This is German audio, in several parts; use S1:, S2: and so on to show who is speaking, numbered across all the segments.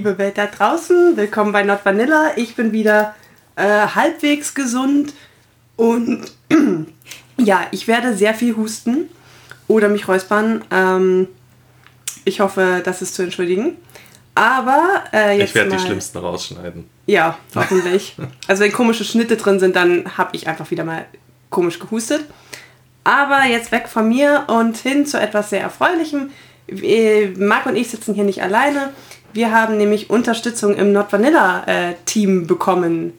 S1: Liebe Welt da draußen. Willkommen bei Not Vanilla. Ich bin wieder äh, halbwegs gesund und ja, ich werde sehr viel husten oder mich räuspern. Ähm, ich hoffe, das ist zu entschuldigen. Aber äh, jetzt
S2: Ich werde die schlimmsten rausschneiden.
S1: Ja, hoffentlich. also wenn komische Schnitte drin sind, dann habe ich einfach wieder mal komisch gehustet. Aber jetzt weg von mir und hin zu etwas sehr Erfreulichem. Äh, Marc und ich sitzen hier nicht alleine. Wir haben nämlich Unterstützung im Not Vanilla äh, Team bekommen.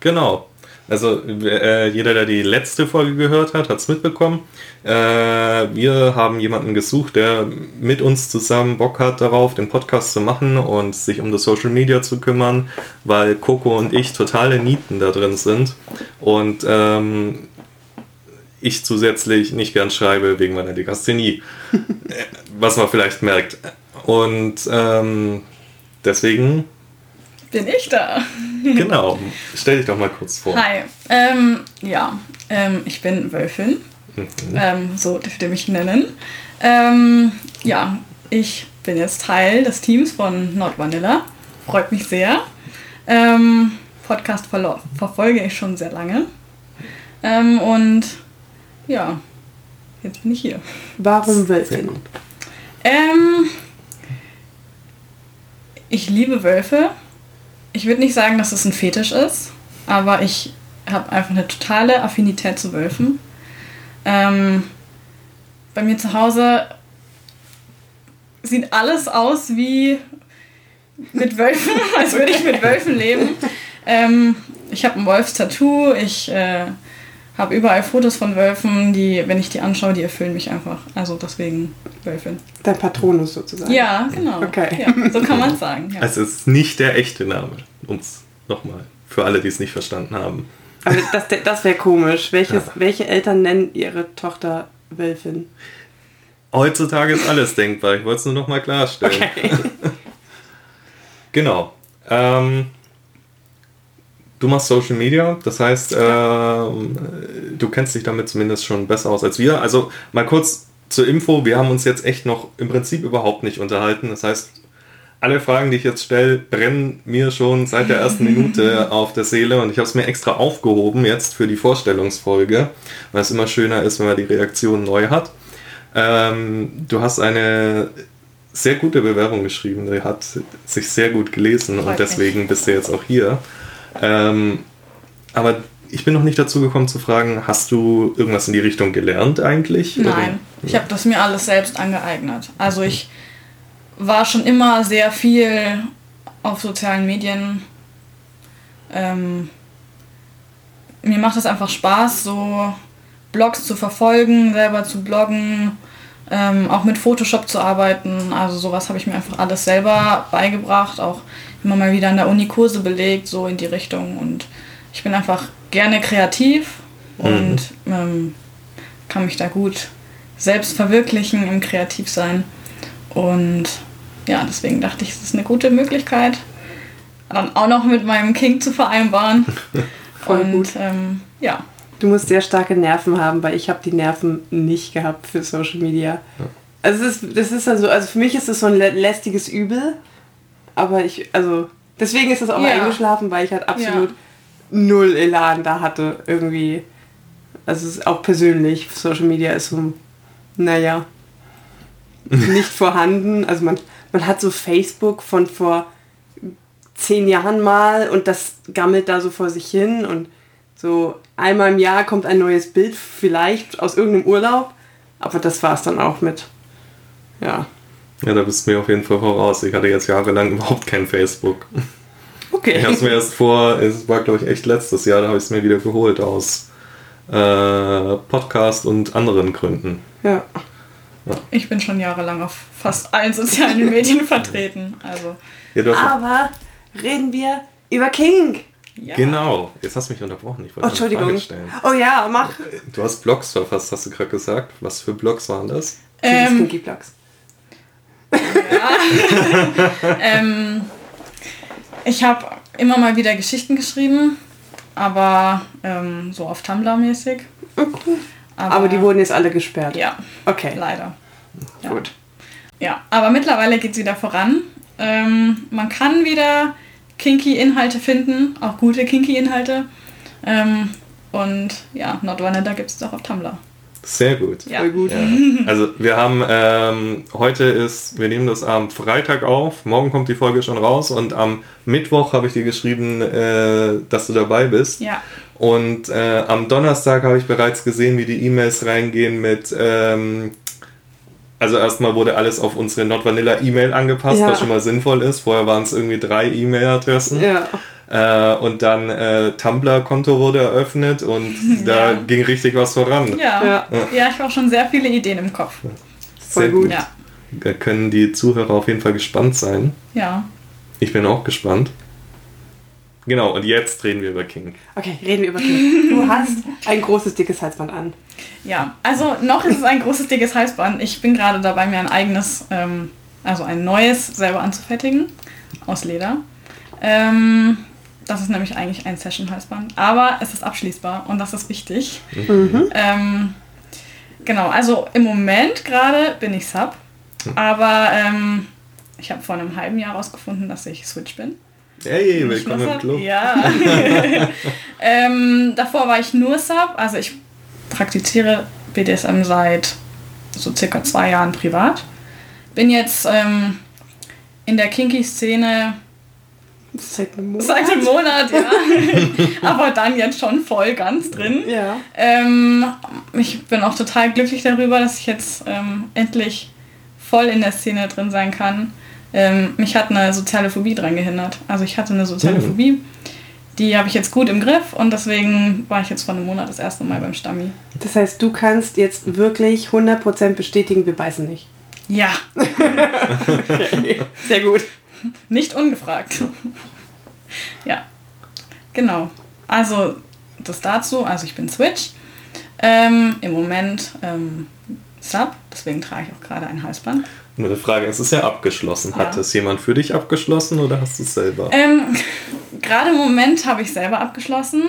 S2: Genau. Also äh, jeder, der die letzte Folge gehört hat, hat es mitbekommen. Äh, wir haben jemanden gesucht, der mit uns zusammen Bock hat darauf, den Podcast zu machen und sich um das Social Media zu kümmern, weil Coco und ich totale Nieten da drin sind. Und ähm, ich zusätzlich nicht gern schreibe wegen meiner Legasthenie. Äh, Was man vielleicht merkt. Und ähm, deswegen,
S3: Bin ich da?
S2: genau, stell dich doch mal kurz vor.
S3: Hi. Ähm, ja, ähm, ich bin Wölfin.
S2: Mhm.
S3: Ähm, so dürft ihr mich nennen. Ähm, ja, ich bin jetzt Teil des Teams von Not Vanilla. Freut mich sehr. Ähm, Podcast verlo- verfolge ich schon sehr lange. Ähm, und ja, jetzt bin ich hier.
S1: Warum Wölfin?
S3: Ich liebe Wölfe. Ich würde nicht sagen, dass es ein Fetisch ist, aber ich habe einfach eine totale Affinität zu Wölfen. Ähm, bei mir zu Hause sieht alles aus wie mit Wölfen, als würde ich mit Wölfen leben. Ähm, ich habe ein Wolfstattoo, ich äh, habe überall Fotos von Wölfen, die, wenn ich die anschaue, die erfüllen mich einfach. Also deswegen Wölfin.
S1: Dein Patronus sozusagen.
S3: Ja, genau.
S1: Okay.
S3: Ja, so kann man es sagen. Ja.
S2: Also es ist nicht der echte Name. Uns nochmal. Für alle, die es nicht verstanden haben.
S1: Aber das, das wäre komisch. Welches,
S2: Ja.
S1: Welche Eltern nennen ihre Tochter Wölfin?
S2: Heutzutage ist alles denkbar. Ich wollte es nur nochmal klarstellen. Genau. Ähm, du machst Social Media, das heißt, ähm, du kennst dich damit zumindest schon besser aus als wir. Also mal kurz zur Info, wir haben uns jetzt echt noch im Prinzip überhaupt nicht unterhalten. Das heißt, alle Fragen, die ich jetzt stelle, brennen mir schon seit der ersten Minute auf der Seele und ich habe es mir extra aufgehoben jetzt für die Vorstellungsfolge, weil es immer schöner ist, wenn man die Reaktion neu hat. Ähm, du hast eine sehr gute Bewerbung geschrieben, die hat sich sehr gut gelesen
S3: Freut
S2: und deswegen bist du jetzt auch hier. Ähm, aber ich bin noch nicht dazu gekommen zu fragen, hast du irgendwas in die Richtung gelernt eigentlich?
S3: Nein, ich habe das mir alles selbst angeeignet. Also ich war schon immer sehr viel auf sozialen Medien. Ähm, mir macht es einfach Spaß, so Blogs zu verfolgen, selber zu bloggen, ähm, auch mit Photoshop zu arbeiten. Also sowas habe ich mir einfach alles selber beigebracht, auch immer mal wieder an der Uni Kurse belegt, so in die Richtung. Und ich bin einfach gerne kreativ und ähm, kann mich da gut selbst verwirklichen im Kreativsein. Und ja, deswegen dachte ich, es ist eine gute Möglichkeit, dann auch noch mit meinem King zu vereinbaren.
S1: Voll
S3: und
S1: gut.
S3: Ähm, ja,
S1: Du musst sehr starke Nerven haben, weil ich habe die Nerven nicht gehabt für Social Media. Also es ist, das ist also, also für mich ist das so ein lä- lästiges Übel, aber ich, also deswegen ist das auch
S3: Ja.
S1: eingeschlafen, weil ich halt absolut null Elan da hatte irgendwie. Also es ist auch persönlich, Social Media ist so, naja, nicht vorhanden. Also man, man hat so Facebook von vor zehn Jahren mal und das gammelt da so vor sich hin und so einmal im Jahr kommt ein neues Bild, vielleicht aus irgendeinem Urlaub, aber das war es dann auch mit. Ja.
S2: Ja, da bist du mir auf jeden Fall voraus. Ich hatte jetzt jahrelang überhaupt kein Facebook.
S1: Okay.
S2: Ich habe es mir erst vor, es war glaube ich echt letztes Jahr, da habe ich es mir wieder geholt aus äh, Podcast und anderen Gründen.
S1: Ja.
S3: ich bin schon jahrelang auf fast allen sozialen Medien vertreten. Also,
S2: Ja,
S1: Aber reden wir über King.
S3: ja.
S2: Genau, jetzt hast du mich unterbrochen. Ich
S1: Oh,
S2: wollte eine
S1: Entschuldigung.
S2: Frage stellen.
S1: Oh ja, mach.
S2: Du hast Blogs verfasst, hast du gerade gesagt. Was für Blogs waren das?
S3: Ähm,
S1: Kinky
S3: Ähm, ich habe immer mal wieder Geschichten geschrieben, aber ähm, so auf Tumblr mäßig.
S1: Aber die wurden jetzt alle gesperrt.
S3: Ja,
S1: Okay.
S3: leider. Ja.
S1: Gut.
S3: Ja, aber mittlerweile geht es wieder voran. Ähm, man kann wieder Kinky-Inhalte finden, auch gute Kinky-Inhalte. Ähm, und ja, Not Vanilla gibt es auch auf Tumblr.
S2: Sehr gut.
S3: Ja.
S1: Voll gut.
S2: Ja. Also wir haben, ähm, heute ist, wir nehmen das am Freitag auf, morgen kommt die Folge schon raus und am Mittwoch habe ich dir geschrieben, äh, dass du dabei bist.
S3: Ja.
S2: Und äh, am Donnerstag habe ich bereits gesehen, wie die E-Mails reingehen mit, ähm, also erstmal wurde alles auf unsere Not Vanilla E-Mail angepasst,
S1: Ja.
S2: was schon mal sinnvoll ist. Vorher waren es irgendwie drei E-Mail-Adressen.
S1: Ja.
S2: Äh, und dann äh, Tumblr-Konto wurde eröffnet und da
S3: Ja.
S2: ging richtig was voran.
S3: Ja.
S1: Ja.
S3: ja. ich habe auch schon sehr viele Ideen im Kopf.
S1: Voll gut.
S3: Ja.
S2: Da können die Zuhörer auf jeden Fall gespannt sein.
S3: Ja.
S2: Ich bin auch gespannt. Genau, und jetzt reden wir über King.
S1: Okay, reden wir über Kind. Du hast ein großes, dickes Halsband an.
S3: Ja, also noch ist es ein großes, dickes Halsband. Ich bin gerade dabei, mir ein eigenes, ähm, also ein neues selber anzufertigen. Aus Leder. Ähm, das ist nämlich eigentlich ein Session-Halsband. Aber es ist abschließbar und das ist wichtig. Ähm, genau, also im Moment gerade bin ich Sub. Aber ähm, ich habe vor einem halben Jahr herausgefunden, dass ich Switch bin.
S2: Hey, willkommen im. Club.
S3: Ja. ähm, davor war ich nur Sub. Also ich praktiziere BDSM seit so circa zwei Jahren privat. Bin jetzt ähm, in der Kinky-Szene
S1: Seit einem Monat.
S3: seit einem Monat, ja. Aber dann jetzt schon voll ganz drin.
S1: Ja.
S3: Ähm, ich bin auch total glücklich darüber, dass ich jetzt ähm, endlich voll in der Szene drin sein kann. Ähm, mich hat eine soziale Phobie dran gehindert. Also ich hatte eine soziale
S2: Mhm.
S3: Phobie. Die habe ich jetzt gut im Griff und deswegen war ich jetzt vor einem Monat das erste Mal beim Stammi.
S1: Das heißt, du kannst jetzt wirklich 100% bestätigen, wir beißen nicht.
S3: Ja,
S1: Sehr gut.
S3: nicht ungefragt. ja, genau. Also das dazu. Also ich bin Switch. Ähm, Im Moment ähm, Sub, deswegen trage ich auch gerade ein Halsband.
S2: Nur die Frage, es ist ja abgeschlossen. Hat
S3: Ja.
S2: es jemand für dich abgeschlossen oder hast du es selber?
S3: Ähm, Gerade im Moment habe ich selber abgeschlossen,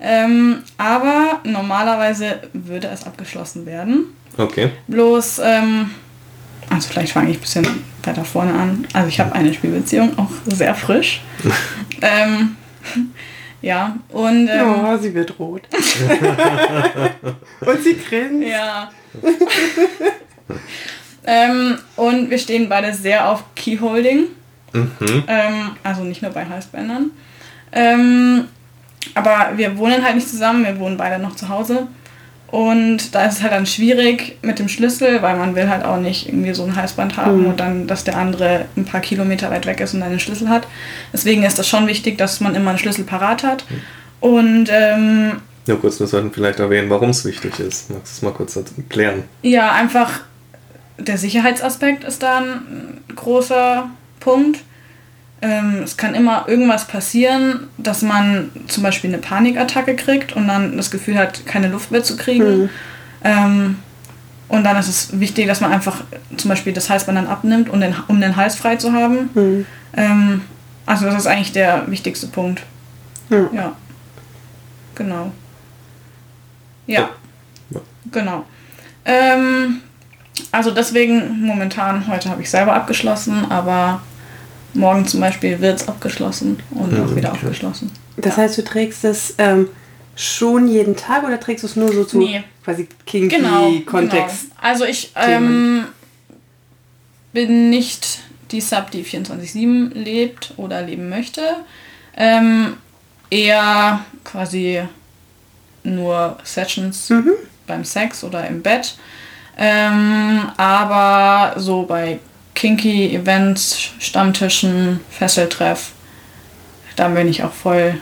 S3: ähm, aber normalerweise würde es abgeschlossen werden.
S2: Okay.
S3: Bloß, ähm, also vielleicht fange ich ein bisschen weiter vorne an. Also ich habe eine Spielbeziehung, auch sehr frisch. ähm, ja, und ähm,
S1: Oh, sie wird rot. Und sie grinst.
S3: ja. ähm, und wir stehen beide sehr auf Keyholding.
S2: Mhm.
S3: Ähm, also nicht nur bei Halsbändern. Ähm, aber wir wohnen halt nicht zusammen, wir wohnen beide noch zu Hause. Und da ist es halt dann schwierig mit dem Schlüssel, weil man will halt auch nicht irgendwie so ein Halsband haben und dann, dass der andere ein paar Kilometer weit weg ist und einen Schlüssel hat. Deswegen ist das schon wichtig, dass man immer einen Schlüssel parat hat. Und ähm,
S2: Nur kurz, wir sollten vielleicht erwähnen, warum es wichtig ist. Magst du es mal kurz erklären?
S3: Ja, einfach der Sicherheitsaspekt ist da ein großer Punkt. Ähm, es kann immer irgendwas passieren, dass man zum Beispiel eine Panikattacke kriegt und dann das Gefühl hat, keine Luft mehr zu kriegen. Ähm, und dann ist es wichtig, dass man einfach zum Beispiel das Halsband dann abnimmt, um den, um den Hals frei zu haben.
S1: Hm.
S3: Ähm, also das ist eigentlich der wichtigste Punkt.
S1: Ja.
S3: Ja. Genau. Ja.
S2: Ja.
S3: Genau. Ähm, also deswegen momentan, heute habe ich selber abgeschlossen, aber morgen zum Beispiel wird es abgeschlossen und auch wieder aufgeschlossen.
S1: Das heißt, du trägst es ähm, schon jeden Tag oder trägst du es nur so zu
S3: Nee.
S1: quasi kinky
S3: Genau.
S1: Kontext?
S3: Genau. Also ich ähm, bin nicht die Sub, die 24-7 lebt oder leben möchte. Ähm, eher quasi nur Sessions beim Sex oder im Bett. Ähm, aber so bei kinky Events, Stammtischen, Fesseltreff, da bin ich auch voll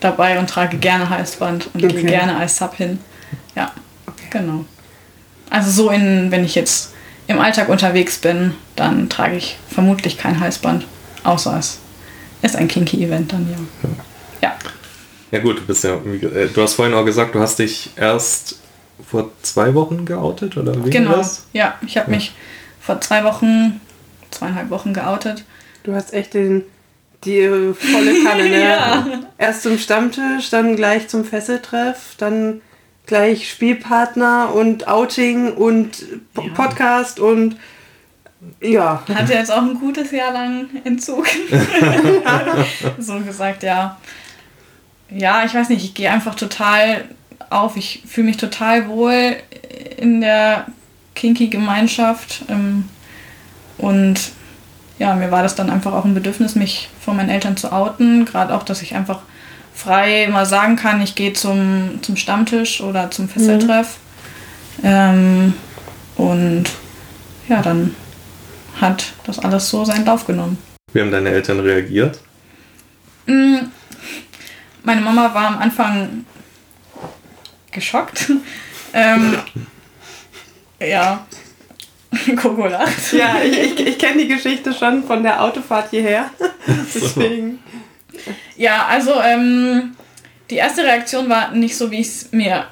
S3: dabei und trage gerne Halsband und
S1: Okay.
S3: gehe gerne als Sub hin. Ja, genau. Also so in, wenn ich jetzt im Alltag unterwegs bin, dann trage ich vermutlich kein Halsband, außer es ist ein kinky Event dann, ja. Ja,
S2: Ja gut, du bist ja, äh, du hast vorhin auch gesagt, du hast dich erst vor zwei Wochen geoutet oder wie
S3: genau.
S2: war das?
S3: Ja, ich habe mich vor zwei Wochen, zweieinhalb Wochen geoutet.
S1: Du hast echt den, die äh, volle Kanne, ne?
S3: Ja.
S1: Erst zum Stammtisch, dann gleich zum Fesseltreff, dann gleich Spielpartner und Outing und P
S3: Ja.
S1: Podcast und Ja.
S3: Hatte jetzt auch ein gutes Jahr lang Entzug. so gesagt, ja. Ja, ich weiß nicht, ich gehe einfach total auf. Ich fühle mich total wohl in der Kinky-Gemeinschaft. Ähm, und ja, mir war das dann einfach auch ein Bedürfnis, mich vor meinen Eltern zu outen. Gerade auch, dass ich einfach frei mal sagen kann, ich gehe zum, zum Stammtisch oder zum Fesseltreff. Mhm. Ähm, und ja, dann hat das alles so seinen Lauf genommen.
S2: Wie haben deine Eltern reagiert?
S3: Mm, meine Mama war am Anfang geschockt. ähm, ja, Coco lacht.
S1: Ja, ich, ich, ich kenne die Geschichte schon von der Autofahrt hierher. Deswegen.
S3: Ja, also ähm, die erste Reaktion war nicht so, wie ich es mir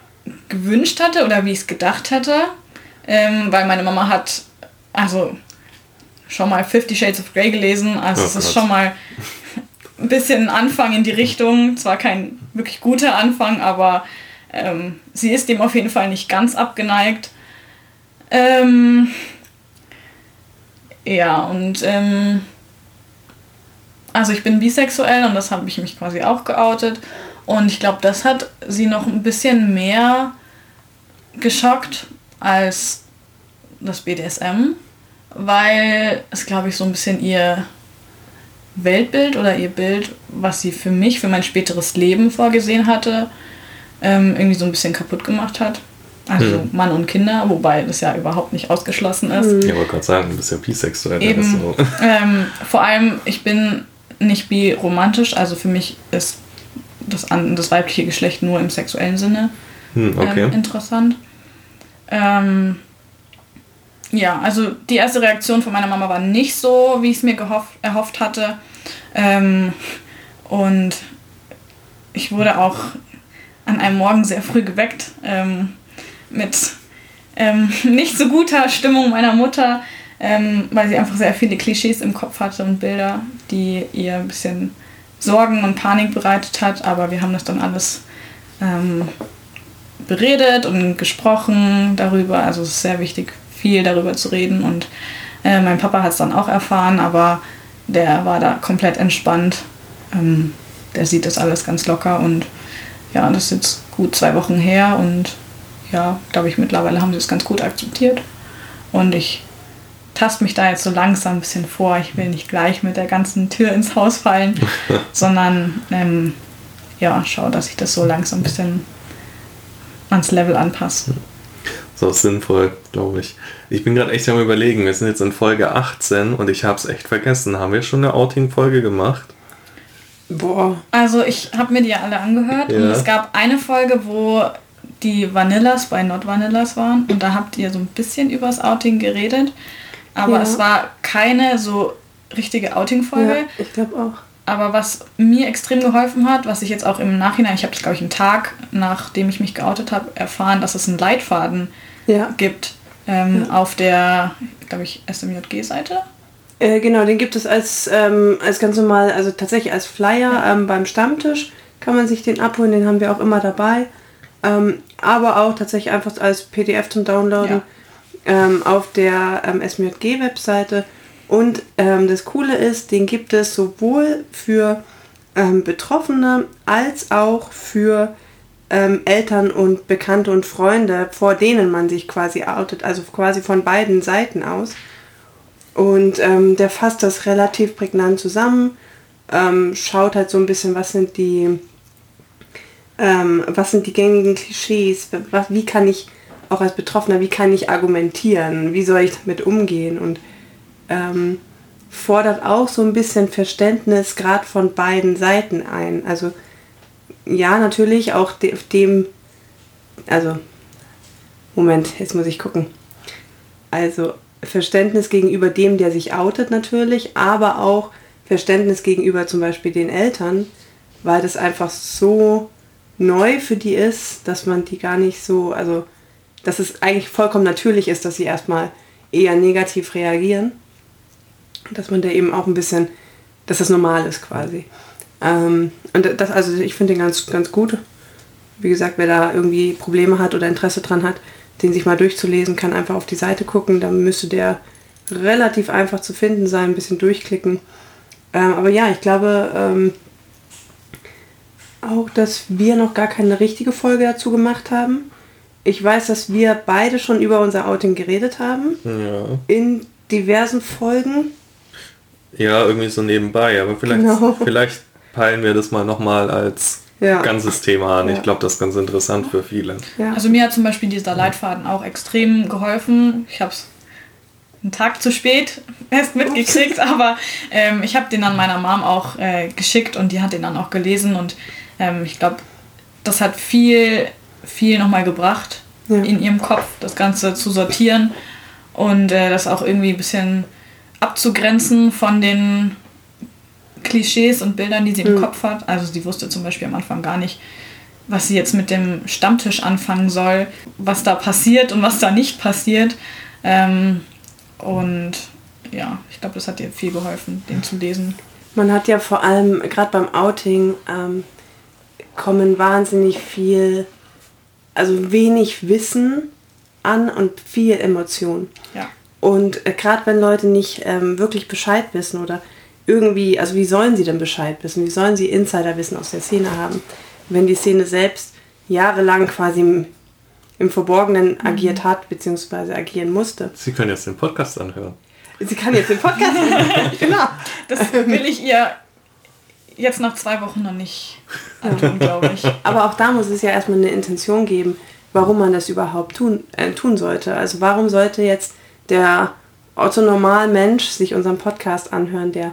S3: gewünscht hatte oder wie ich es gedacht hatte. Ähm, weil meine Mama hat, also schon mal Fifty Shades of Grey gelesen. Also oh, es ist schon mal ein bisschen ein Anfang in die Richtung. Zwar kein wirklich guter Anfang, aber ähm, sie ist dem auf jeden Fall nicht ganz abgeneigt. Ähm, ja, und ähm, also ich bin bisexuell und das habe ich mich quasi auch geoutet. Und ich glaube, das hat sie noch ein bisschen mehr geschockt als das BDSM, weil es, glaube ich, so ein bisschen ihr Weltbild oder ihr Bild, was sie für mich, für mein späteres Leben vorgesehen hatte, ähm, irgendwie so ein bisschen kaputt gemacht hat. Also hm. Mann und Kinder, wobei das ja überhaupt nicht ausgeschlossen ist.
S2: Ja, wollte gerade sagen, du bist ja bisexuell.
S3: Eben, so. ähm, vor allem, ich bin nicht biromantisch, also für mich ist das, das weibliche Geschlecht nur im sexuellen Sinne hm, okay. ähm, interessant. Ähm, ja, also die erste Reaktion von meiner Mama war nicht so, wie ich es mir gehofft, erhofft hatte. Ähm, und ich wurde auch an einem Morgen sehr früh geweckt ähm, mit ähm, nicht so guter Stimmung meiner Mutter, ähm, weil sie einfach sehr viele Klischees im Kopf hatte und Bilder, die ihr ein bisschen Sorgen und Panik bereitet hat. Aber wir haben das dann alles ähm, beredet und gesprochen darüber. Also es ist sehr wichtig, viel darüber zu reden. Und äh, mein Papa hat es dann auch erfahren, aber der war da komplett entspannt. Ähm, der sieht das alles ganz locker und ja, das ist jetzt gut zwei Wochen her und ja, glaube ich, mittlerweile haben sie es ganz gut akzeptiert. Und ich taste mich da jetzt so langsam ein bisschen vor. Ich will nicht gleich mit der ganzen Tür ins Haus fallen, sondern ähm, ja, schau, dass ich das so langsam ein bisschen ans Level anpasse.
S2: So sinnvoll, glaube ich. Ich bin gerade echt am überlegen, wir sind jetzt in Folge 18 und ich habe es echt vergessen. Haben wir schon eine Outing-Folge gemacht?
S3: Boah. Also ich habe mir die ja alle angehört ja. und es gab eine Folge, wo die Vanillas bei Not Vanillas waren und da habt ihr so ein bisschen übers Outing geredet, aber ja. es war keine so richtige Outing-Folge. Ja,
S1: ich glaube auch.
S3: Aber was mir extrem geholfen hat, was ich jetzt auch im Nachhinein, ich habe das glaube ich einen Tag, nachdem ich mich geoutet habe, erfahren, dass es einen Leitfaden ja. gibt ähm, auf der, glaube ich, SMJG-Seite.
S1: Äh, genau, den gibt es als, ähm, als ganz normal, also tatsächlich als Flyer ähm, beim Stammtisch kann man sich den abholen, den haben wir auch immer dabei. Ähm, aber auch tatsächlich einfach als PDF zum Downloaden ähm, auf der ähm, SMJG-Webseite und ähm, das Coole ist, den gibt es sowohl für ähm, Betroffene als auch für ähm, Eltern und Bekannte und Freunde, vor denen man sich quasi outet, also quasi von beiden Seiten aus. Und der fasst das relativ prägnant zusammen, schaut halt so ein bisschen, was sind die, ähm, was sind die gängigen Klischees, was, wie kann ich auch als Betroffener, wie kann ich argumentieren, wie soll ich damit umgehen und ähm, fordert auch so ein bisschen Verständnis gerade von beiden Seiten ein. Also ja, natürlich auch de dem, also Moment, jetzt muss ich gucken. Also Verständnis gegenüber dem, der sich outet natürlich, aber auch Verständnis gegenüber zum Beispiel den Eltern, weil das einfach so neu für die ist, dass man die gar nicht so, also dass es eigentlich vollkommen natürlich ist, dass sie erstmal eher negativ reagieren dass man da eben auch ein bisschen, dass das normal ist quasi. Ähm, und das, also ich finde den ganz, ganz gut. Wie gesagt, wer da irgendwie Probleme hat oder Interesse dran hat, den sich mal durchzulesen, kann einfach auf die Seite gucken. Dann müsste der relativ einfach zu finden sein, ein bisschen durchklicken. Ähm, aber ja, ich glaube ähm, auch, dass wir noch gar keine richtige Folge dazu gemacht haben. Ich weiß, dass wir beide schon über unser Outing geredet haben.
S2: Ja.
S1: In diversen Folgen.
S2: Ja, irgendwie so nebenbei, aber vielleicht,
S1: Genau.
S2: vielleicht peilen wir das mal nochmal als
S1: Ja.
S2: ganzes Thema an.
S1: Ja.
S2: Ich glaube, das ist ganz interessant für viele.
S1: Ja.
S3: Also mir hat zum Beispiel dieser Leitfaden auch extrem geholfen. Ich habe es einen Tag zu spät erst mitgekriegt, aber ähm, ich habe den dann meiner Mom auch äh, geschickt und die hat den dann auch gelesen und ähm, ich glaube, das hat viel, viel nochmal gebracht
S1: Ja.
S3: in ihrem Kopf, das Ganze zu sortieren und äh, das auch irgendwie ein bisschen abzugrenzen von den Klischees und Bildern, die sie im
S1: Mhm.
S3: Kopf hat. Also sie wusste zum Beispiel am Anfang gar nicht, was sie jetzt mit dem Stammtisch anfangen soll, was da passiert und was da nicht passiert. Ähm, und ja, ich glaube, das hat ihr viel geholfen, den zu lesen.
S1: Man hat ja vor allem, gerade beim Outing, ähm, kommen wahnsinnig viel, also wenig Wissen an und viel Emotion.
S3: Ja.
S1: Und äh, gerade wenn Leute nicht ähm, wirklich Bescheid wissen oder irgendwie, also wie sollen sie denn Bescheid wissen? Wie sollen sie Insiderwissen aus der Szene haben, wenn die Szene selbst jahrelang quasi im, im Verborgenen agiert hat, beziehungsweise agieren musste?
S2: Sie können jetzt den Podcast anhören.
S1: Sie kann jetzt den Podcast machen. genau.
S3: Das will ich ihr jetzt nach zwei Wochen noch nicht antun, glaube ich.
S1: Aber auch da muss es ja erstmal eine Intention geben, warum man das überhaupt tun, äh, tun sollte. Also warum sollte jetzt der Otto Normal-Mensch sich unseren Podcast anhören, der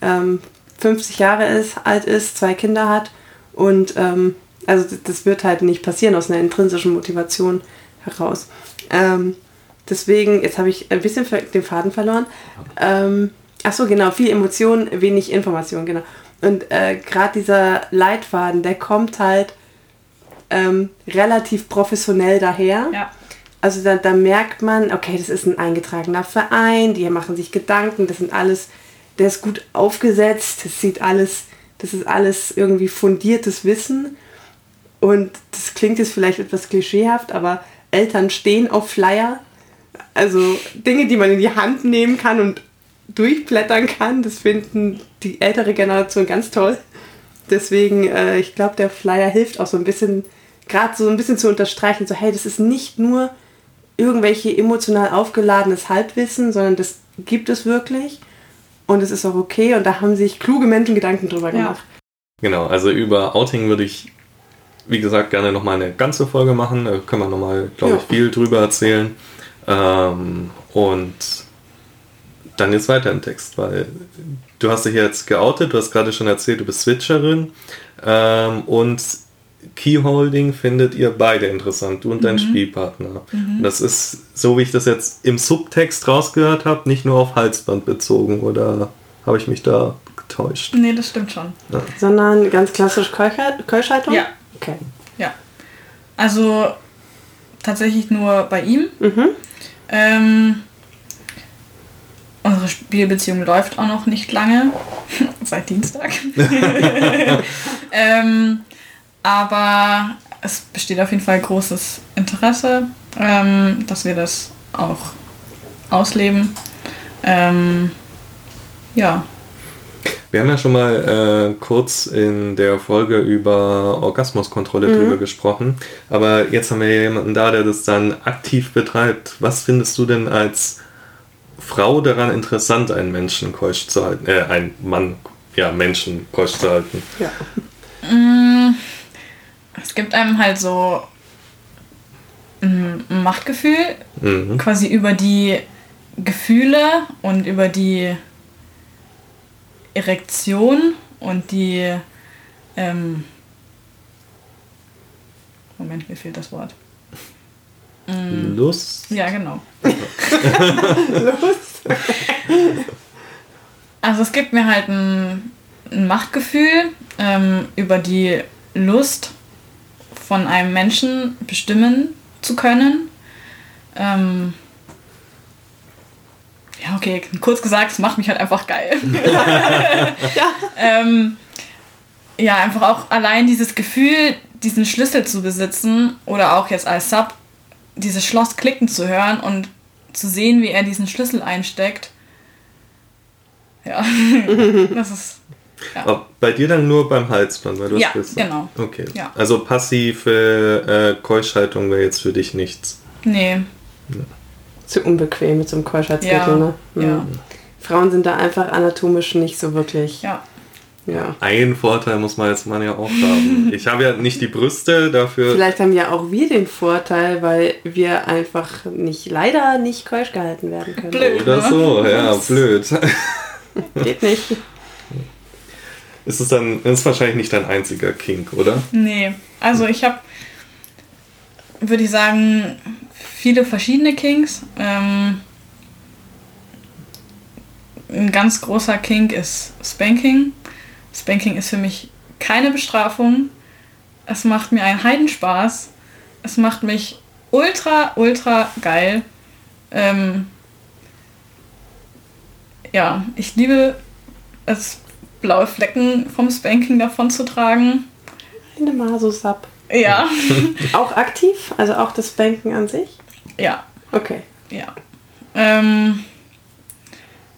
S1: ähm, 50 Jahre ist, alt ist, zwei Kinder hat und ähm, also das, wird halt nicht passieren aus einer intrinsischen Motivation heraus. Ähm, deswegen, jetzt habe ich ein bisschen den Faden verloren. Ähm, ach so, genau, viel Emotion, wenig Information, genau. Und äh, gerade dieser Leitfaden, der kommt halt ähm, relativ professionell daher.
S3: Ja.
S1: Also da, da merkt man, okay, das ist ein eingetragener Verein, die machen sich Gedanken, das sind alles, der ist gut aufgesetzt, das sieht alles, das ist alles irgendwie fundiertes Wissen. Und das klingt jetzt vielleicht etwas klischeehaft, aber Eltern stehen auf Flyer. Also Dinge, die man in die Hand nehmen kann und durchblättern kann, das finden die ältere Generation ganz toll. Deswegen, äh, ich glaube, der Flyer hilft auch so ein bisschen, gerade so ein bisschen zu unterstreichen, so hey, das ist nicht nur irgendwelche emotional aufgeladenes Halbwissen, sondern das gibt es wirklich und es ist auch okay und da haben sich kluge Menschen Gedanken drüber
S3: Ja.
S1: gemacht.
S2: Genau, also über Outing würde ich, wie gesagt, gerne nochmal eine ganze Folge machen. Da können wir nochmal, glaube ich,
S1: Ja.
S2: viel drüber erzählen. Ähm, und dann jetzt weiter im Text, weil du hast dich jetzt geoutet, du hast gerade schon erzählt, du bist Switcherin. Ähm, und Keyholding findet ihr beide interessant, du und dein Spielpartner. Und Das ist, so wie ich das jetzt im Subtext rausgehört habe, nicht nur auf Halsband bezogen oder habe ich mich da getäuscht?
S3: Nee, das stimmt schon.
S1: Sondern ganz klassisch Keuschhaltung?
S3: Ja.
S1: Okay.
S3: Ja. Also tatsächlich nur bei ihm.
S1: Mhm.
S3: Ähm, unsere Spielbeziehung läuft auch noch nicht lange. Seit Dienstag. ähm, aber es besteht auf jeden Fall großes Interesse, ähm, dass wir das auch ausleben. Ähm, ja.
S2: Wir haben ja schon mal äh, kurz in der Folge über Orgasmuskontrolle
S1: Mhm.
S2: drüber gesprochen, aber jetzt haben wir ja jemanden da, der das dann aktiv betreibt. Was findest du denn als Frau daran interessant, einen Menschen keusch zu halten, äh, einen Mann, ja, Menschen keusch zu halten?
S1: Ja.
S3: Mm, Es gibt einem halt so ein Machtgefühl,
S2: Mhm.
S3: quasi über die Gefühle und über die Erektion und die ähm, Moment, mir fehlt das Wort. Mm,
S2: Lust?
S3: Ja, genau.
S1: Los.
S3: Also es gibt mir halt ein, ein Machtgefühl ähm, über die Lust von einem Menschen bestimmen zu können. Ähm, ja, okay, kurz gesagt, es macht mich halt einfach geil.
S1: Ja.
S3: ähm, ja, einfach auch allein dieses Gefühl, diesen Schlüssel zu besitzen oder auch jetzt als Sub dieses Schloss klicken zu hören und zu sehen, wie er diesen Schlüssel einsteckt. Ja, das ist. Ja.
S2: Aber bei dir dann nur beim Halsband, weil du
S3: Ja,
S2: hast gesagt.
S3: genau.
S2: Okay.
S3: Ja.
S2: Also passive äh, Keuschhaltung wäre jetzt für dich nichts.
S3: Nee,
S1: Zu unbequem mit so einem Keuschheitsgürtel,
S3: Ja,
S1: ne? Mhm.
S3: ja.
S1: Frauen sind da einfach anatomisch nicht so wirklich.
S3: ja.
S1: Ja.
S2: Ein Vorteil muss man jetzt man ja auch haben. Ich habe ja nicht die Brüste, dafür.
S1: Vielleicht haben ja auch wir den Vorteil, weil wir einfach nicht, leider nicht keusch gehalten werden können.
S3: Blöd.
S2: Oder
S3: ne?
S2: so, ja, blöd.
S1: Geht nicht.
S2: Ist es dann, ist wahrscheinlich nicht dein einziger Kink, oder?
S3: Nee, also ich habe, würde ich sagen, viele verschiedene Kinks. Ähm, ein ganz großer Kink ist Spanking. Spanking ist für mich keine Bestrafung. Es macht mir einen Heidenspaß. Es macht mich ultra, ultra geil. Ähm, ja, ich liebe es, blaue Flecken vom Spanking davon zu tragen.
S1: Eine Maso-Sub.
S3: Ja,
S1: Auch aktiv? Also auch das Banken an sich?
S3: ja,
S1: Okay.
S3: ja. Ähm,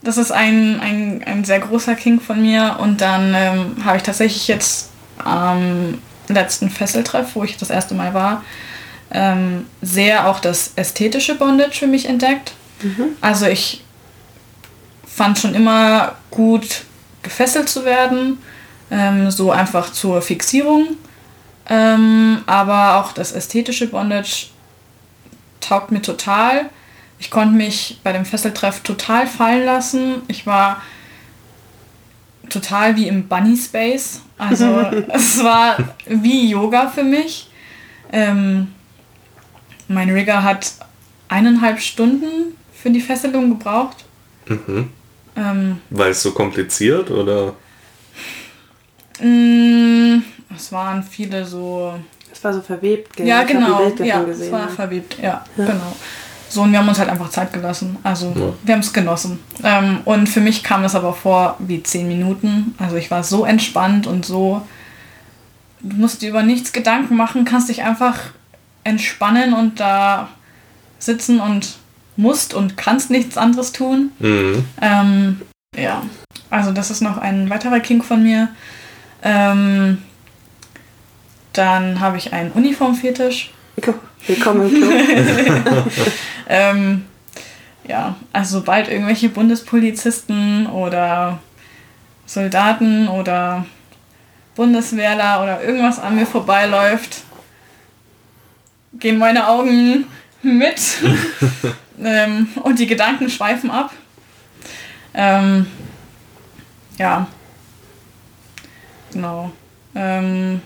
S3: das ist ein, ein, ein sehr großer King von mir. Und dann ähm, habe ich tatsächlich jetzt am letzten Fesseltreff, wo ich das erste Mal war, ähm, sehr auch das ästhetische Bondage für mich entdeckt. Also ich fand schon immer gut, gefesselt zu werden, ähm, so einfach zur Fixierung. Ähm, aber auch das ästhetische Bondage taugt mir total. Ich konnte mich bei dem Fesseltreff total fallen lassen. Ich war total wie im Bunny Space. Also es war wie Yoga für mich. Ähm, mein Rigger hat eineinhalb Stunden für die Fesselung gebraucht.
S2: Mhm.
S3: Ähm,
S2: Weil es so kompliziert oder?
S3: mh, es waren viele so
S1: Das war so verwebt, gell?
S3: Ja, genau. Ja,
S1: gesehen,
S3: es war
S1: ja.
S3: verwebt. Ja, genau. So, und wir haben uns halt einfach Zeit gelassen. Also,
S2: Ja.
S3: wir haben es genossen. Ähm, und für mich kam das aber vor wie zehn Minuten. Also, ich war so entspannt und so. Du musst dir über nichts Gedanken machen, kannst dich einfach entspannen und da sitzen und musst und kannst nichts anderes tun.
S2: Mhm.
S3: Ähm, ja, also das ist noch ein weiterer King von mir. Ähm, dann habe ich einen Uniformfetisch.
S1: Willkommen im Club.
S3: Ähm, ja, also sobald irgendwelche Bundespolizisten oder Soldaten oder Bundeswehrler oder irgendwas an mir vorbeiläuft, gehen meine Augen mit ähm, und die Gedanken schweifen ab. Ähm, ja, genau. Ähm,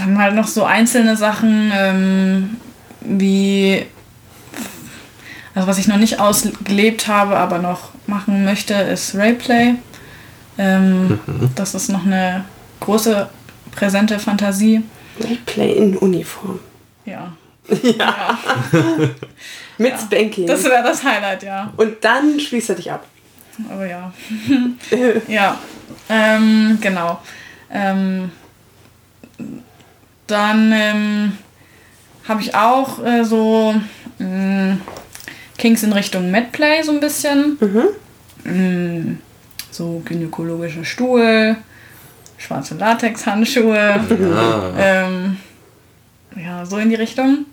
S3: dann halt noch so einzelne Sachen ähm, wie also was ich noch nicht ausgelebt habe, aber noch machen möchte, ist Rayplay. Ähm, Das ist noch eine große, präsente Fantasie.
S1: Play in Uniform.
S3: Ja.
S1: Ja. Mit Spanking.
S3: Das wäre das Highlight, ja.
S1: Und dann schließt er dich ab.
S3: Oh ja. ja. Ähm, genau. Ähm, dann ähm, habe ich auch äh, so mh, Kings in Richtung Medplay so ein bisschen. Mm, so gynäkologischer Stuhl, schwarze Latexhandschuhe.
S2: Ja.
S3: Ähm, ja, so in die Richtung.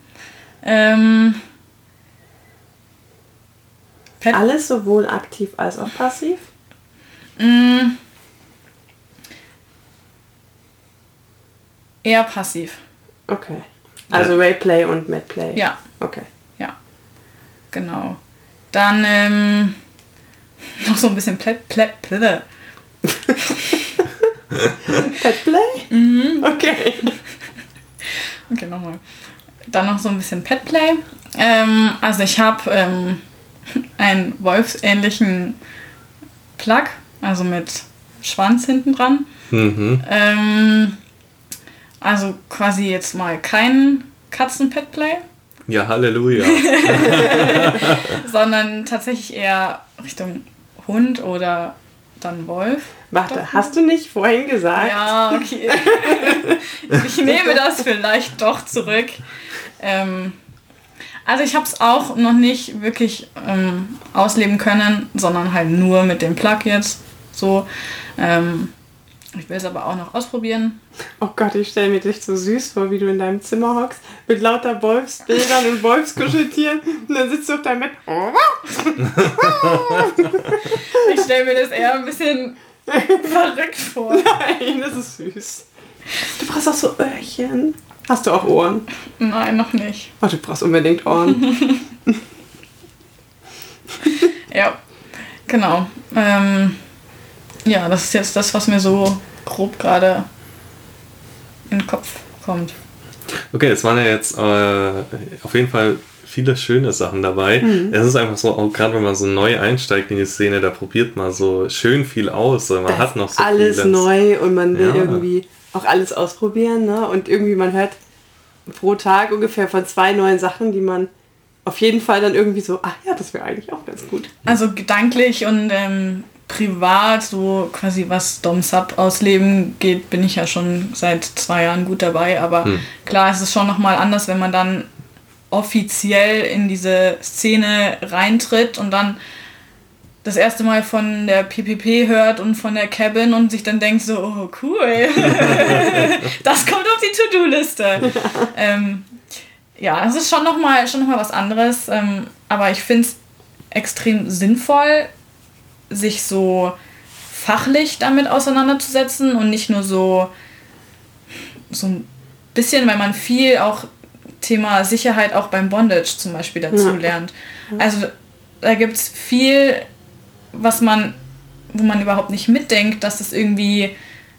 S3: Ähm, Pet
S1: Alles sowohl aktiv als auch passiv?
S3: Mm. Eher passiv.
S1: Okay. Also Rayplay und Medplay.
S3: Ja,
S1: Okay.
S3: ja. Genau. Dann ähm, noch so ein bisschen Plätt, Plätt, Plätt.
S1: Petplay? Mhm. Okay.
S3: Okay, nochmal. Dann noch so ein bisschen Petplay. Ähm, also ich habe ähm, einen wolfsähnlichen Plug, also mit Schwanz hinten dran.
S2: Mhm.
S3: Ähm, also quasi jetzt mal kein Katzen-Petplay,
S2: Ja, Halleluja.
S3: sondern tatsächlich eher Richtung Hund oder dann Wolf.
S1: Warte, hast du nicht vorhin gesagt?
S3: Ja, okay. ich nehme das vielleicht doch zurück. Ähm, Also ich habe es auch noch nicht wirklich ähm, ausleben können, sondern halt nur mit dem Plug jetzt. So. Ähm, ich will es aber auch noch ausprobieren.
S1: Oh Gott, ich stelle mir dich so süß vor, wie du in deinem Zimmer hockst, mit lauter Wolfsbildern und Wolfskuscheltieren und dann sitzt du auf deinem Bett.
S3: ich stelle mir das eher ein bisschen verrückt vor.
S1: Nein, das ist süß. Du brauchst auch so Öhrchen. Hast du auch Ohren?
S3: Nein, noch nicht.
S1: Oh, du brauchst unbedingt Ohren.
S3: ja, genau. Ähm, ja, das ist jetzt das, was mir so grob gerade in den Kopf kommt.
S2: Okay, es waren ja jetzt äh, auf jeden Fall viele schöne Sachen dabei. Mhm. Es ist einfach so, auch gerade wenn man so neu einsteigt in die Szene, da probiert man so schön viel aus. Man das hat noch so
S1: alles vieles. neu und man will ja. irgendwie auch alles ausprobieren. Ne? Und irgendwie man hört pro Tag ungefähr von zwei neuen Sachen, die man auf jeden Fall dann irgendwie so, ach ja, das wäre eigentlich auch ganz gut.
S3: Also gedanklich und ähm, privat, so quasi was Dom Sub ausleben geht, bin ich ja schon seit zwei Jahren gut dabei. Aber hm. klar, es ist schon nochmal anders, wenn man dann offiziell in diese Szene reintritt und dann das erste Mal von der PPP hört und von der Cabin und sich dann denkt so, oh cool, das kommt auf die To-Do-Liste. ähm, ja, es ist schon nochmal noch was anderes, ähm, aber ich finde es extrem sinnvoll, sich so fachlich damit auseinanderzusetzen und nicht nur so, so ein bisschen, weil man viel auch Thema Sicherheit auch beim Bondage zum Beispiel dazu ja. lernt. Also da gibt es viel was man, wo man überhaupt nicht mitdenkt, dass es irgendwie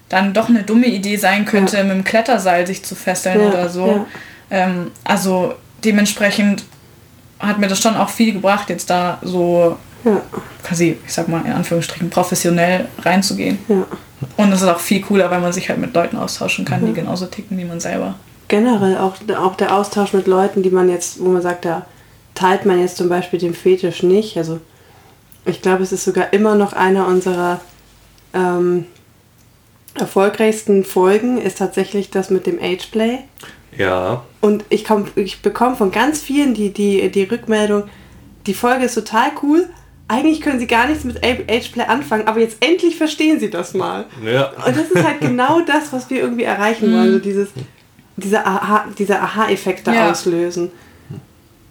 S3: dann doch eine dumme Idee sein könnte, ja. mit dem Kletterseil sich zu fesseln ja, oder so. Ähm, also dementsprechend hat mir das schon auch viel gebracht, jetzt da so quasi, ich sag mal in Anführungsstrichen, professionell reinzugehen. Und das ist auch viel cooler, weil man sich halt mit Leuten austauschen kann, die genauso ticken wie man selber.
S1: Generell auch, auch der Austausch mit Leuten, die man jetzt, wo man sagt, da teilt man jetzt zum Beispiel den Fetisch nicht. Also ich glaube, es ist sogar immer noch einer unserer ähm, erfolgreichsten Folgen, ist tatsächlich das mit dem Ageplay.
S2: Ja.
S1: Und ich, komm, ich bekomme von ganz vielen die, die, die Rückmeldung, die Folge ist total cool. Eigentlich können sie gar nichts mit Ageplay anfangen, aber jetzt endlich verstehen sie das mal.
S2: Ja.
S1: Und das ist halt genau das, was wir irgendwie erreichen wollen. So dieses, dieser Aha-Effekt Aha da ja. auslösen.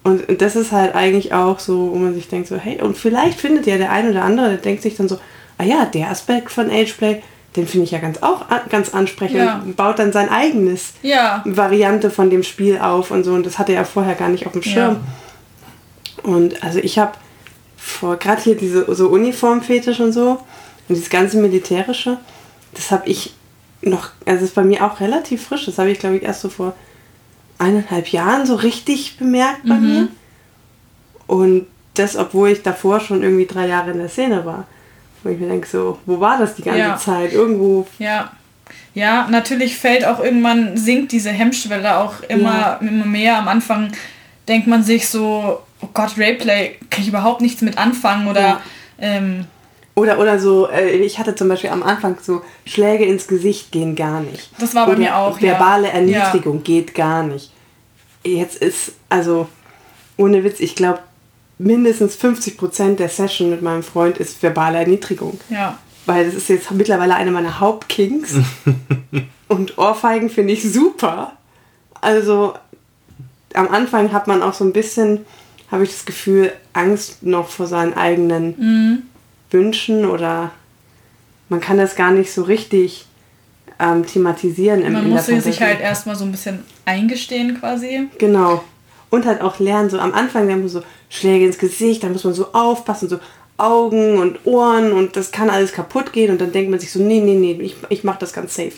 S1: Und das ist halt eigentlich auch so, wo man sich denkt so, hey, und vielleicht findet ja der eine oder andere, der denkt sich dann so, ah ja, der Aspekt von Ageplay, den finde ich ja ganz auch ganz ansprechend ja. und baut dann sein eigenes
S3: ja.
S1: Variante von dem Spiel auf und so. Und das hatte er vorher gar nicht auf dem Schirm. Ja. Und also ich habe vor gerade hier diese so Uniformfetisch und so und dieses ganze militärische, das habe ich noch, also ist bei mir auch relativ frisch. Das habe ich glaube ich erst so vor eineinhalb Jahren so richtig bemerkt bei mhm. mir. Und das, obwohl ich davor schon irgendwie drei Jahre in der Szene war. Wo ich mir denke, so, wo war das die ganze ja. Zeit? Irgendwo.
S3: Ja. Ja, natürlich fällt auch irgendwann, sinkt diese Hemmschwelle auch immer, ja. immer mehr. Am Anfang denkt man sich so, oh Gott, Rayplay, kann ich überhaupt nichts mit anfangen oder ja. ähm,
S1: oder, oder so, äh, ich hatte zum Beispiel am Anfang so, Schläge ins Gesicht gehen gar nicht.
S3: Das war bei oder mir auch.
S1: Verbale ja. Erniedrigung ja. geht gar nicht. Jetzt ist, also, ohne Witz, ich glaube, mindestens 50% der Session mit meinem Freund ist verbale Erniedrigung.
S3: Ja.
S1: Weil das ist jetzt mittlerweile eine meiner Hauptkings. und Ohrfeigen finde ich super. Also, am Anfang hat man auch so ein bisschen, habe ich das Gefühl, Angst noch vor seinen eigenen. Mhm wünschen oder man kann das gar nicht so richtig ähm, thematisieren.
S3: Im, man muss sich halt erstmal so ein bisschen eingestehen quasi.
S1: Genau. Und halt auch lernen, so am Anfang, dann so Schläge ins Gesicht, da muss man so aufpassen, so Augen und Ohren und das kann alles kaputt gehen und dann denkt man sich so, nee, nee, nee, ich, ich mach das ganz safe.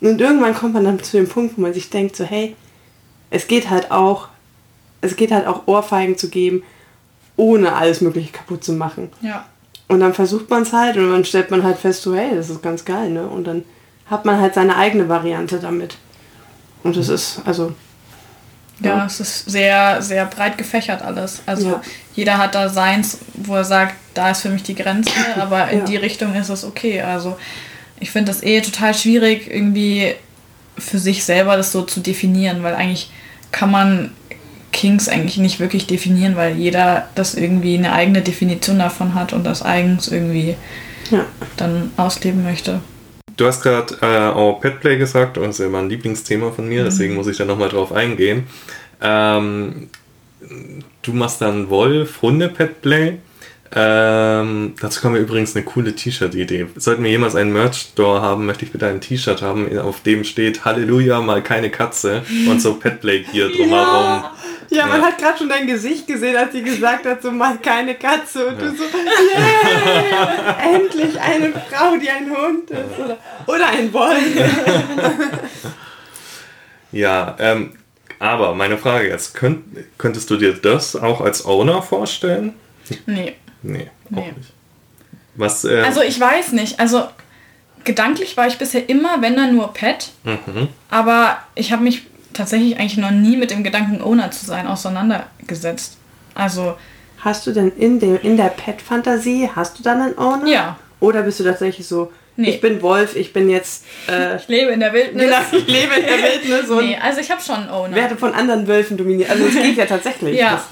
S1: Und irgendwann kommt man dann zu dem Punkt, wo man sich denkt, so, hey, es geht halt auch, es geht halt auch Ohrfeigen zu geben, ohne alles Mögliche kaputt zu machen.
S3: Ja.
S1: Und dann versucht man es halt und dann stellt man halt fest, so, hey, das ist ganz geil, ne? Und dann hat man halt seine eigene Variante damit. Und das ist, also.
S3: Ja, ja es ist sehr, sehr breit gefächert alles. Also ja. jeder hat da seins, wo er sagt, da ist für mich die Grenze, aber in ja. die Richtung ist es okay. Also ich finde das eh total schwierig, irgendwie für sich selber das so zu definieren, weil eigentlich kann man Kings eigentlich nicht wirklich definieren, weil jeder das irgendwie eine eigene Definition davon hat und das eigens irgendwie
S1: Ja.
S3: dann ausleben möchte.
S2: Du hast gerade äh, auch Petplay gesagt, und das ist ja immer ein Lieblingsthema von mir, deswegen muss ich da nochmal drauf eingehen. Ähm, du machst dann Wolf, Hunde-Petplay. Ähm, dazu kommt mir übrigens eine coole T-Shirt-Idee. Sollten wir jemals einen Merch-Store haben, möchte ich bitte ein T-Shirt haben, auf dem steht Halleluja, mal keine Katze und so Petplay-Gear drumherum.
S1: Ja, man
S2: Ja.
S1: hat gerade schon dein Gesicht gesehen, als sie gesagt hat, so mal keine Katze. Und du so, yeah, endlich eine Frau, die ein Hund ist. Oder, oder ein Wolf.
S2: Ja, ähm, aber meine Frage jetzt, könnt, könntest du dir das auch als Owner vorstellen?
S3: Nee.
S2: Nee, auch
S3: Nee.
S2: nicht. Was, äh,
S3: Also ich weiß nicht. Also gedanklich war ich bisher immer, wenn dann nur Pet.
S2: mhm.
S3: Aber ich habe mich tatsächlich eigentlich noch nie mit dem Gedanken, Owner zu sein, auseinandergesetzt. Also,
S1: Hast du denn in, dem, in der Pet-Fantasie, hast du dann einen Owner?
S3: ja.
S1: Oder bist du tatsächlich so,
S3: Nee.
S1: ich bin Wolf, ich bin jetzt, äh,
S3: Ich lebe in der Wildnis.
S1: genau, ich lebe in der Wildnis und
S3: Nee, also ich habe schon einen Owner.
S1: werde von anderen Wölfen dominiert. Also es geht ja tatsächlich.
S3: Ja.
S1: Das,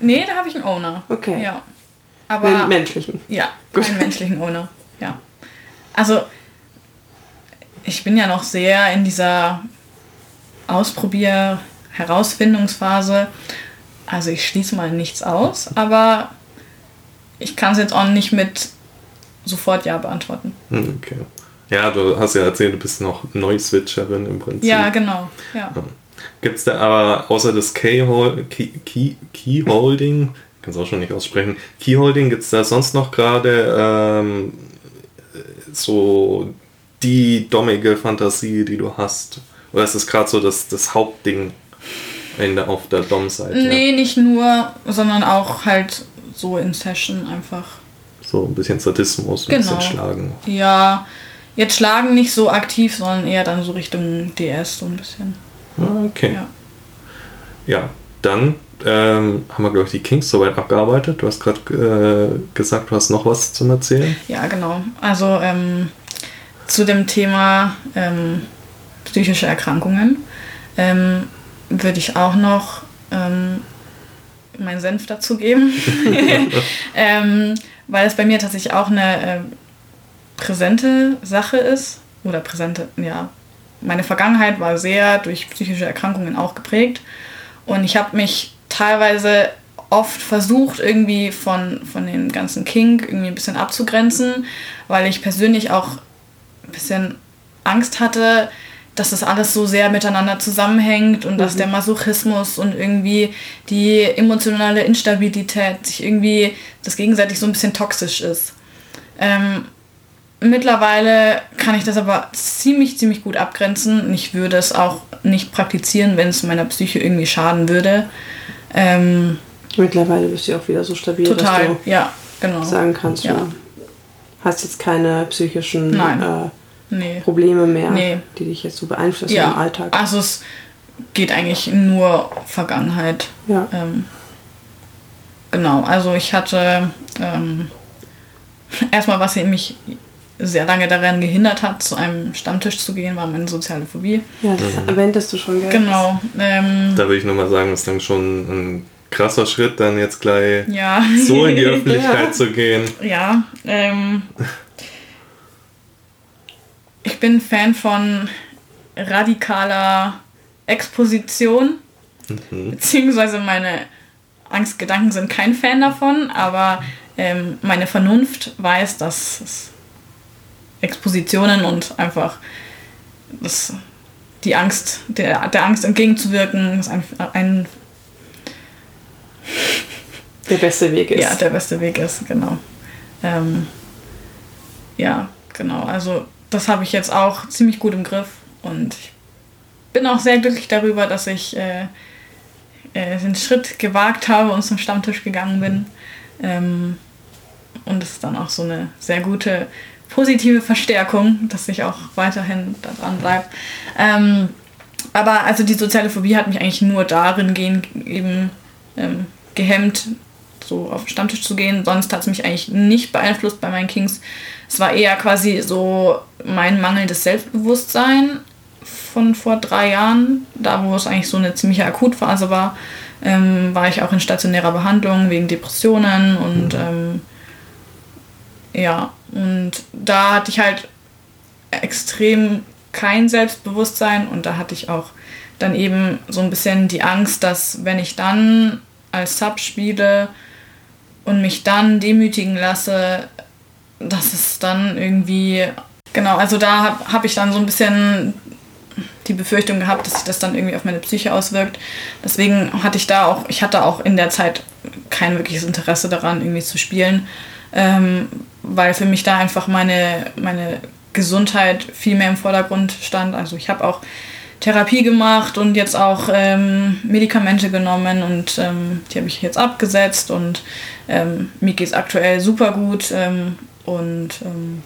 S3: Nee, da habe ich einen Owner.
S1: Okay.
S3: Ja. Aber.
S1: einen menschlichen.
S3: Ja,
S1: Gut.
S3: einen menschlichen Owner. Ja. Also, ich bin ja noch sehr in dieser Ausprobier-, Herausfindungsphase. Also, ich schließe mal nichts aus, aber ich kann es jetzt auch nicht mit sofort Ja beantworten.
S2: Hm, Okay. Ja, du hast ja erzählt, du bist noch Neu-Switcherin im Prinzip.
S3: Ja, genau. Ja.
S2: Gibt es da aber außer das Key-Hol- Key, Key, Keyholding, kann es auch schon nicht aussprechen, Keyholding, gibt es da sonst noch gerade ähm, so die dommige Fantasie, die du hast? Oder ist das gerade so das, das Hauptding in der, auf der Dom-Seite?
S3: Nee, nicht nur, sondern auch halt so in Session einfach.
S2: So ein bisschen Sadismus, ein
S3: Genau.
S2: bisschen Schlagen.
S3: Ja, jetzt schlagen nicht so aktiv, sondern eher dann so Richtung DS so ein bisschen.
S2: Ah, Okay.
S3: Ja.
S2: Ja, dann ähm, haben wir, glaube ich, die Kings soweit abgearbeitet. Du hast gerade äh, gesagt, du hast noch was zum Erzählen.
S3: Ja, genau. Also ähm, zu dem Thema ähm, psychische Erkrankungen ähm, würde ich auch noch ähm, meinen Senf dazu geben, ähm, weil es bei mir tatsächlich auch eine äh, präsente Sache ist oder präsente, ja. Meine Vergangenheit war sehr durch psychische Erkrankungen auch geprägt und ich habe mich teilweise oft versucht, irgendwie von, von den ganzen Kink irgendwie ein bisschen abzugrenzen, weil ich persönlich auch ein bisschen Angst hatte, dass das alles so sehr miteinander zusammenhängt und dass der Masochismus und irgendwie die emotionale Instabilität sich irgendwie das gegenseitig so ein bisschen toxisch ist. Ähm, mittlerweile kann ich das aber ziemlich, ziemlich gut abgrenzen. und Ich würde es auch nicht praktizieren, wenn es meiner Psyche irgendwie schaden würde. Ähm,
S1: Mittlerweile bist du auch wieder so stabil,
S3: total,
S1: dass
S3: ja, genau.
S1: du sagen kannst,
S3: Ja.
S1: du hast jetzt keine psychischen äh,
S3: Nee.
S1: Probleme mehr,
S3: Nee.
S1: die dich jetzt so beeinflussen
S3: Ja,
S1: im Alltag.
S3: also es geht eigentlich nur Vergangenheit.
S1: Ja.
S3: Ähm, genau, also ich hatte ähm, erstmal, was mich sehr lange daran gehindert hat, zu einem Stammtisch zu gehen, war meine soziale Phobie.
S1: ja, das erwähntest du schon, gell?
S3: Genau. Ähm,
S2: Da würde ich nochmal sagen, ist dann schon ein krasser Schritt, dann jetzt gleich
S3: ja.
S2: so in die Öffentlichkeit
S1: Ja.
S2: zu gehen.
S3: Ja, ähm, ich bin Fan von radikaler Exposition, beziehungsweise meine Angstgedanken sind kein Fan davon, aber ähm, meine Vernunft weiß, dass es Expositionen und einfach das, die Angst, der, der Angst entgegenzuwirken, ist ein, ein
S1: Der beste Weg ist.
S3: ja, der beste Weg ist, genau. Ähm, ja, genau. Also das habe ich jetzt auch ziemlich gut im Griff und ich bin auch sehr glücklich darüber, dass ich äh, äh, den Schritt gewagt habe und zum Stammtisch gegangen bin. Ähm, und es ist dann auch so eine sehr gute positive Verstärkung, dass ich auch weiterhin da dran bleibe. Ähm, aber also die soziale Phobie hat mich eigentlich nur darin gehen, eben ähm, gehemmt, so auf den Stammtisch zu gehen. Sonst hat es mich eigentlich nicht beeinflusst bei meinen Kings. Es war eher quasi so mein mangelndes Selbstbewusstsein von vor drei Jahren, da wo es eigentlich so eine ziemliche Akutphase war, ähm, war ich auch in stationärer Behandlung wegen Depressionen und ähm, ja, und da hatte ich halt extrem kein Selbstbewusstsein und da hatte ich auch dann eben so ein bisschen die Angst, dass wenn ich dann als Sub spiele und mich dann demütigen lasse, dass es dann irgendwie, genau, also da habe hab ich dann so ein bisschen die Befürchtung gehabt, dass sich das dann irgendwie auf meine Psyche auswirkt. Deswegen hatte ich da auch, ich hatte auch in der Zeit kein wirkliches Interesse daran, irgendwie zu spielen, ähm, weil für mich da einfach meine, meine Gesundheit viel mehr im Vordergrund stand. Also ich habe auch Therapie gemacht und jetzt auch ähm, Medikamente genommen und ähm, die habe ich jetzt abgesetzt und ähm, mir geht es aktuell super gut ähm, und ähm,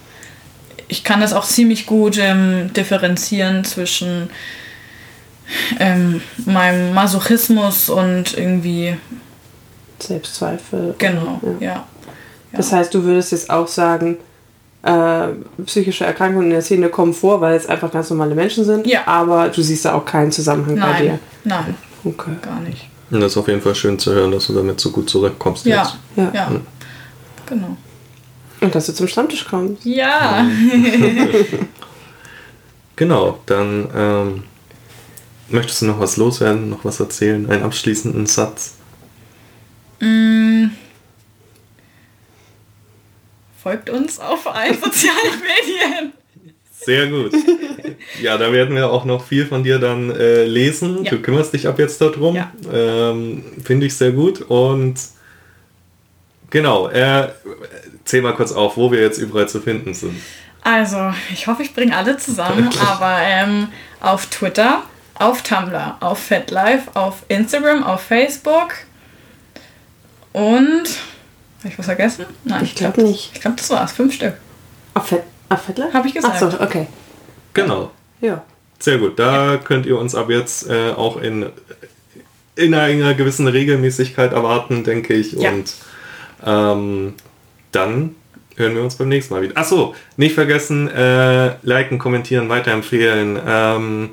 S3: ich kann das auch ziemlich gut ähm, differenzieren zwischen meinem Masochismus und irgendwie
S1: Selbstzweifel.
S3: Genau, ja. ja.
S1: Das heißt, du würdest jetzt auch sagen, äh, psychische Erkrankungen in der Szene kommen vor, weil es einfach ganz normale Menschen sind.
S3: Ja.
S1: Aber du siehst da auch keinen Zusammenhang
S3: nein,
S1: bei dir.
S3: Nein.
S1: Okay.
S3: Gar nicht.
S2: Und das ist auf jeden Fall schön zu hören, dass du damit so gut zurückkommst
S3: ja.
S2: jetzt.
S1: Ja.
S3: ja. Genau.
S1: Und dass du zum Stammtisch kommst.
S3: Ja.
S2: genau, dann ähm, möchtest du noch was loswerden, noch was erzählen, einen abschließenden Satz?
S3: Mm. Folgt uns auf allen sozialen Medien.
S2: Sehr gut. Ja, da werden wir auch noch viel von dir dann äh, lesen.
S3: Ja.
S2: Du kümmerst dich ab jetzt darum.
S3: Ja.
S2: Ähm, Finde ich sehr gut. Und genau, äh, zähl mal kurz auf, wo wir jetzt überall zu finden sind.
S3: Also, ich hoffe, ich bringe alle zusammen, aber ähm, auf Twitter, auf Tumblr, auf FetLife, auf Instagram, auf Facebook und. Habe ich was vergessen? Nein,
S1: Ich glaube nicht.
S3: Ich glaube, das war's. Fünf Stück.
S1: Fettler?
S3: Habe ich gesagt.
S1: Achso, okay.
S2: Genau.
S1: Ja.
S2: Sehr gut. Da könnt ihr uns ab jetzt äh, auch in, in einer gewissen Regelmäßigkeit erwarten, denke ich.
S3: Ja.
S2: Und ähm, dann hören wir uns beim nächsten Mal wieder. Achso, nicht vergessen, äh, liken, kommentieren, weiterempfehlen, ähm,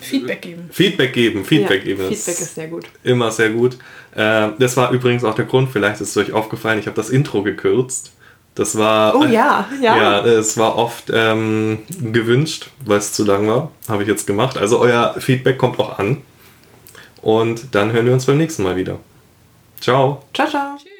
S3: Feedback geben.
S2: Feedback geben, Feedback
S1: ja,
S2: geben.
S1: Feedback ist sehr gut.
S2: immer sehr gut. Äh, das war übrigens auch der Grund, vielleicht ist es euch aufgefallen, ich habe das Intro gekürzt. Das war.
S1: Oh ja, ja.
S2: Ja, es war oft ähm, gewünscht, weil es zu lang war. Habe ich jetzt gemacht. Also euer Feedback kommt auch an. Und dann hören wir uns beim nächsten Mal wieder. Ciao.
S1: Ciao, ciao.
S3: Tschüss.